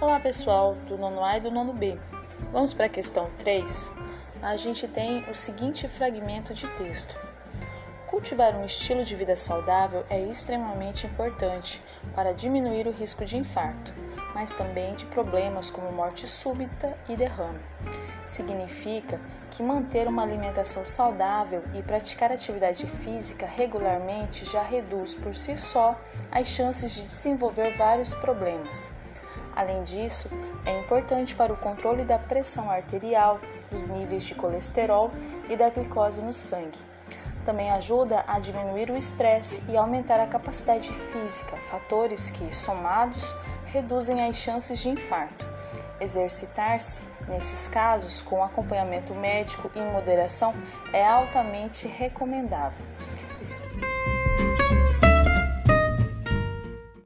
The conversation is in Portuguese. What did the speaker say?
Olá pessoal do nono A e do nono B. Vamos para a questão 3. A gente tem o seguinte fragmento de texto. Cultivar um estilo de vida saudável é extremamente importante para diminuir o risco de infarto, mas também de problemas como morte súbita e derrame. Significa que manter uma alimentação saudável e praticar atividade física regularmente já reduz por si só as chances de desenvolver vários problemas Além disso, é importante para o controle da pressão arterial, dos níveis de colesterol e da glicose no sangue. Também ajuda a diminuir o estresse e aumentar a capacidade física, fatores que, somados, reduzem as chances de infarto. Exercitar-se, nesses casos, com acompanhamento médico e moderação, é altamente recomendável.